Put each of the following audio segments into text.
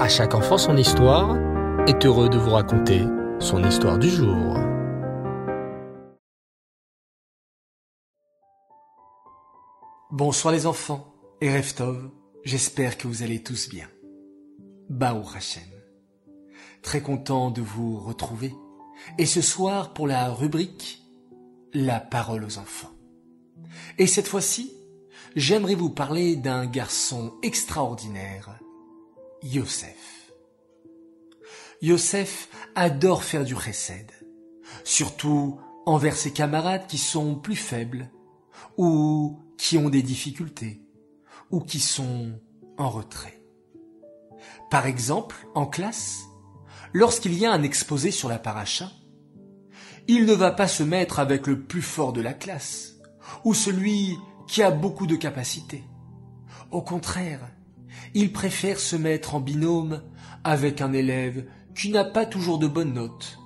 À chaque enfant son histoire est heureux de vous raconter son histoire du jour. Bonsoir les enfants et Reftov, j'espère que vous allez tous bien. Baou Hashem. Très content de vous retrouver. Et ce soir pour la rubrique La parole aux enfants. Et cette fois-ci, j'aimerais vous parler d'un garçon extraordinaire, Yosef. Yosef adore faire du chesed, surtout envers ses camarades qui sont plus faibles, ou qui ont des difficultés, ou qui sont en retrait. Par exemple, en classe, lorsqu'il y a un exposé sur la paracha, il ne va pas se mettre avec le plus fort de la classe, ou celui qui a beaucoup de capacités. Au contraire, il préfère se mettre en binôme avec un élève qui n'a pas toujours de bonnes notes,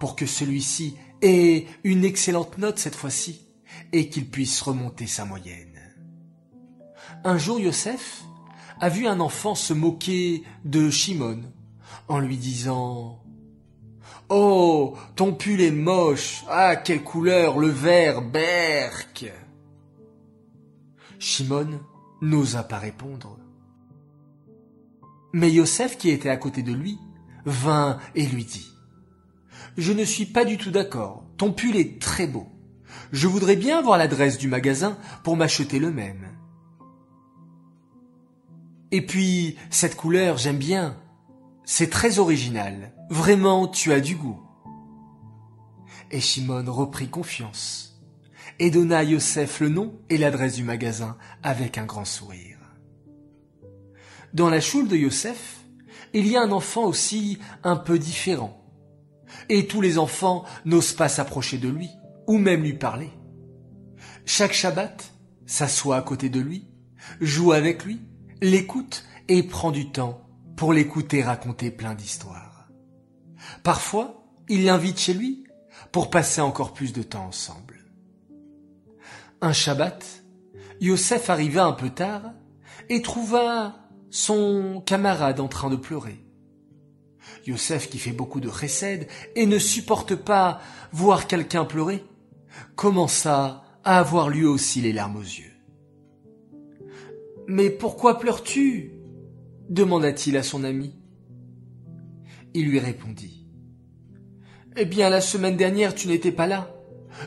pour que celui-ci ait une excellente note cette fois-ci, et qu'il puisse remonter sa moyenne. Un jour, Yosef a vu un enfant se moquer de Shimon, en lui disant Oh, ton pull est moche. Ah, quelle couleur, le vert, berk. Shimon n'osa pas répondre. Mais Yosef, qui était à côté de lui, vint et lui dit Je ne suis pas du tout d'accord. Ton pull est très beau. Je voudrais bien avoir l'adresse du magasin pour m'acheter le même. Et puis, cette couleur, j'aime bien. C'est très original. Vraiment, tu as du goût. Et Shimon reprit confiance et donna à Yosef le nom et l'adresse du magasin avec un grand sourire. Dans la choule de Yosef, il y a un enfant aussi un peu différent. Et tous les enfants n'osent pas s'approcher de lui, ou même lui parler. Chaque Shabbat, s'assoit à côté de lui, joue avec lui, l'écoute et prend du temps pour l'écouter raconter plein d'histoires. Parfois, il l'invite chez lui pour passer encore plus de temps ensemble. Un Shabbat, Yosef arriva un peu tard et trouva son camarade en train de pleurer. Yosef, qui fait beaucoup de chesed et ne supporte pas voir quelqu'un pleurer, commença à avoir lui aussi les larmes aux yeux. Mais pourquoi pleures-tu? demanda-t-il à son ami. Il lui répondit. Eh bien, la semaine dernière, tu n'étais pas là.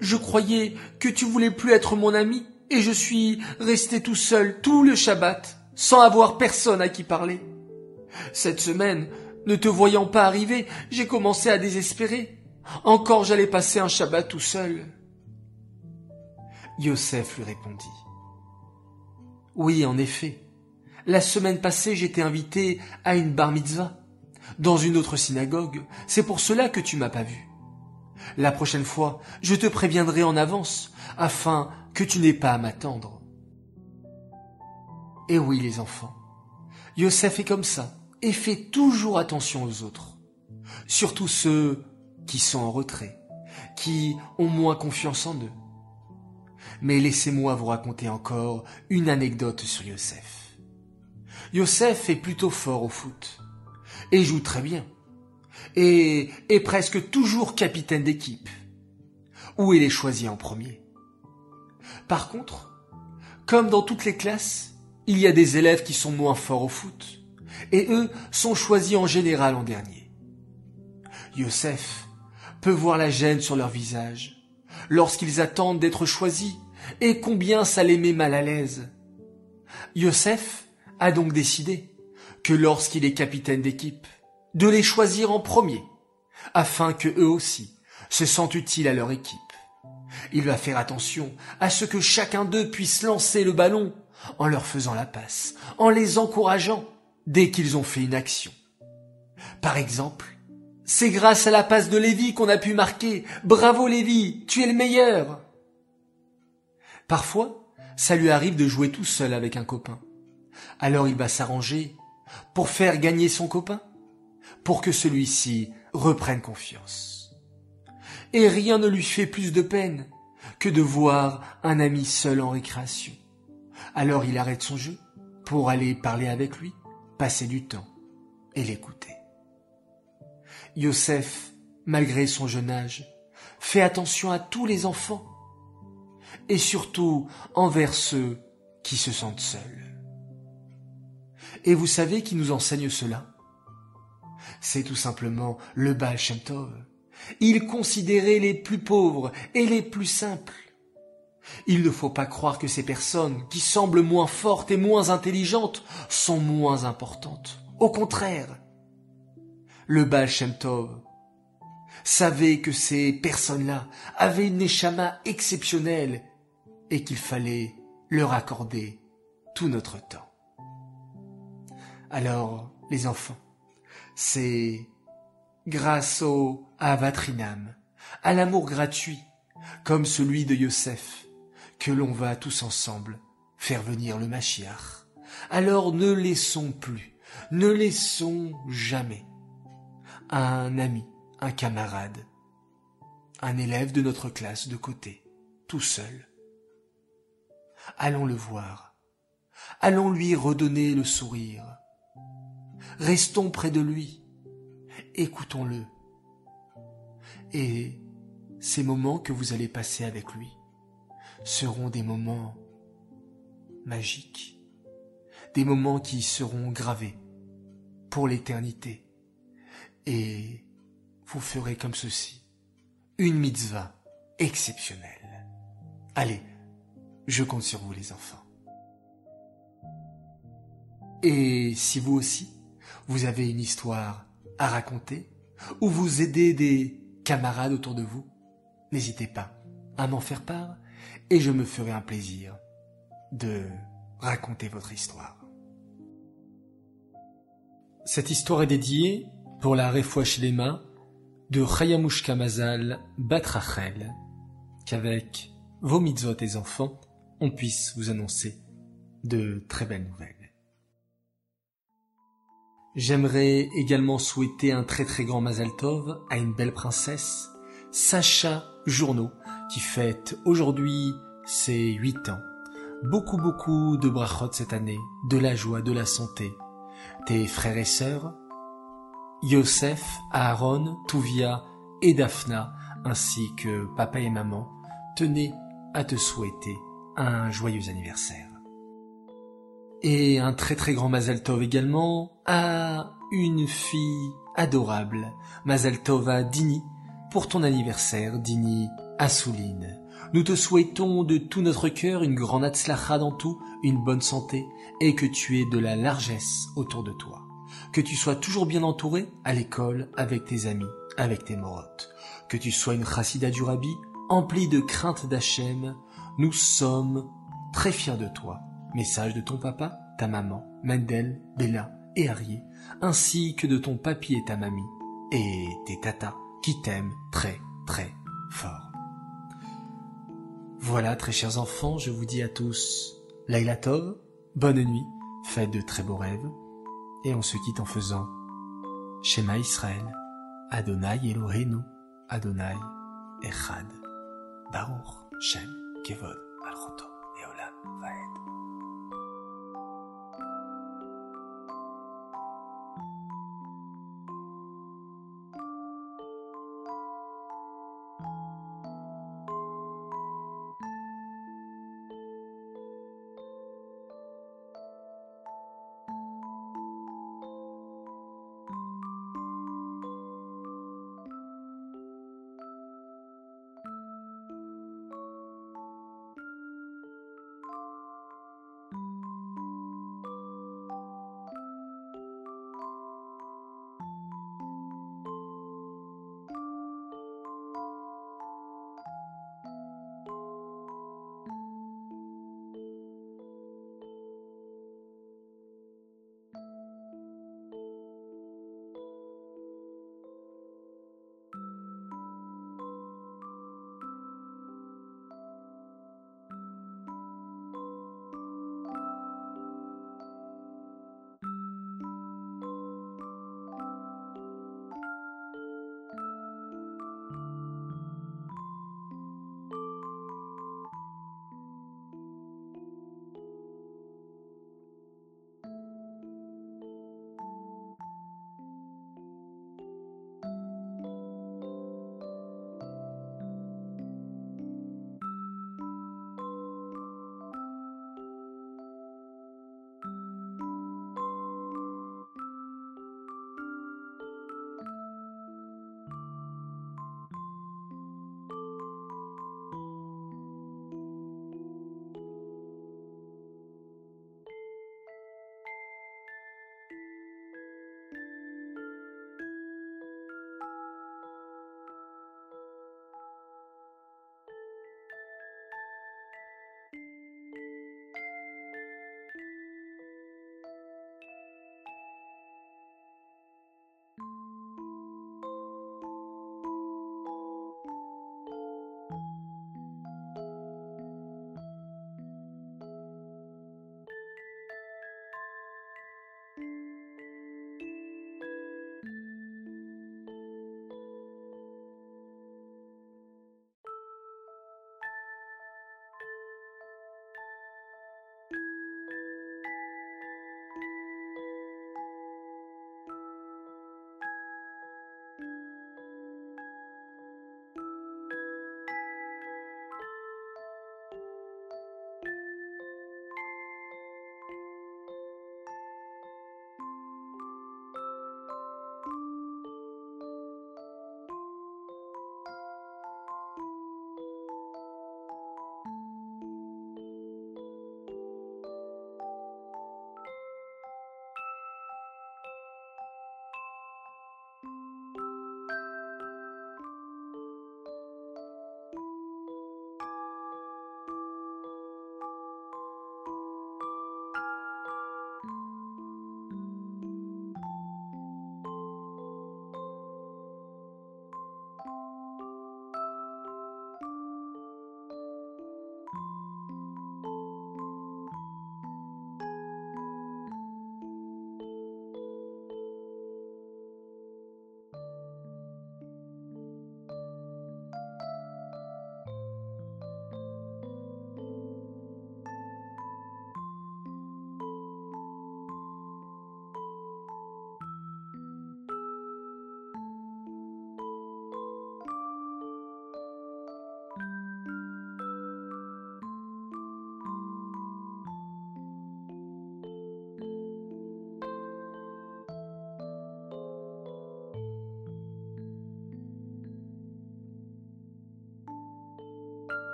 Je croyais que tu voulais plus être mon ami, et je suis resté tout seul tout le Shabbat, sans avoir personne à qui parler. Cette semaine, ne te voyant pas arriver, j'ai commencé à désespérer. Encore j'allais passer un Shabbat tout seul. Yosef lui répondit. Oui, en effet. La semaine passée, j'étais invité à une bar mitzvah, dans une autre synagogue. C'est pour cela que tu m'as pas vu. La prochaine fois, je te préviendrai en avance, afin que tu n'aies pas à m'attendre. Et oui, les enfants, Yosef est comme ça, et fait toujours attention aux autres. Surtout ceux qui sont en retrait, qui ont moins confiance en eux. Mais laissez-moi vous raconter encore une anecdote sur Yosef. Yosef est plutôt fort au foot, et joue très bien, et est presque toujours capitaine d'équipe, où il est choisi en premier. Par contre, comme dans toutes les classes, il y a des élèves qui sont moins forts au foot, et eux sont choisis en général en dernier. Yosef peut voir la gêne sur leur visage lorsqu'ils attendent d'être choisis, et combien ça les met mal à l'aise. Yosef a donc décidé que lorsqu'il est capitaine d'équipe, de les choisir en premier, afin que eux aussi se sentent utiles à leur équipe. Il va faire attention à ce que chacun d'eux puisse lancer le ballon en leur faisant la passe, en les encourageant dès qu'ils ont fait une action. Par exemple, c'est grâce à la passe de Lévi qu'on a pu marquer Bravo Lévi, tu es le meilleur. Parfois, ça lui arrive de jouer tout seul avec un copain. Alors il va s'arranger pour faire gagner son copain, pour que celui-ci reprenne confiance. Et rien ne lui fait plus de peine que de voir un ami seul en récréation. Alors il arrête son jeu pour aller parler avec lui, passer du temps. et l'écouter. Yosef, malgré son jeune âge, fait attention à tous les enfants et surtout envers ceux qui se sentent seuls. Et vous savez qui nous enseigne cela? C'est tout simplement le Baal Shem. Il considérait les plus pauvres et les plus simples. Il ne faut pas croire que ces personnes, qui semblent moins fortes et moins intelligentes, sont moins importantes. Au contraire, le Baal Shem Tov savait que ces personnes-là avaient une neshama exceptionnelle et qu'il fallait leur accorder tout notre temps. Alors, les enfants, c'est grâce au avatrinam, à l'amour gratuit, comme celui de Yosef, que l'on va tous ensemble faire venir le Mashiach. Alors ne laissons plus, ne laissons jamais un ami, un camarade, un élève de notre classe de côté, tout seul, Allons le voir. Allons lui redonner le sourire. Restons près de lui. Écoutons-le. Et ces moments que vous allez passer avec lui seront des moments magiques, des moments qui seront gravés pour l'éternité. Et vous ferez comme ceci, une mitzvah exceptionnelle. Allez, je compte sur vous les enfants. Et si vous aussi, vous avez une histoire à raconter, ou vous aidez des camarades autour de vous, n'hésitez pas à m'en faire part, et je me ferai un plaisir de raconter votre histoire. Cette histoire est dédiée pour la les mains de Chayamushka Mazal Batrachel, qu'avec vos mitzvot et enfants, on puisse vous annoncer de très belles nouvelles. J'aimerais également souhaiter un très très grand Mazal Tov à une belle princesse, Sacha Journeau, qui fête aujourd'hui ses 8 ans. Beaucoup beaucoup de brachot cette année, de la joie, de la santé. Tes frères et sœurs, Yosef, Aaron, Tuvia et Daphna, ainsi que papa et maman, tenaient à te souhaiter un joyeux anniversaire. Et un très très grand Mazel Tov également à une fille adorable, Mazel Tov à Dini, pour ton anniversaire, Dini Assouline. Nous te souhaitons de tout notre cœur une grande atzlacha dans tout, une bonne santé, et que tu aies de la largesse autour de toi. Que tu sois toujours bien entouré à l'école, avec tes amis, avec tes morottes. Que tu sois une chassida du rabbi, emplie de crainte d'Hachem, nous sommes très fiers de toi. Message de ton papa, ta maman, Mendel, Bella et Harry, ainsi que de ton papy et ta mamie, et tes tatas, qui t'aiment très très fort. Voilà, très chers enfants, je vous dis à tous Laila Tov, bonne nuit, faites de très beaux rêves, et on se quitte en faisant Shema Israël, Adonai Eloheinu, Adonai Echad, Baruch Shem Kevod Al-Roto, Neolam Vael.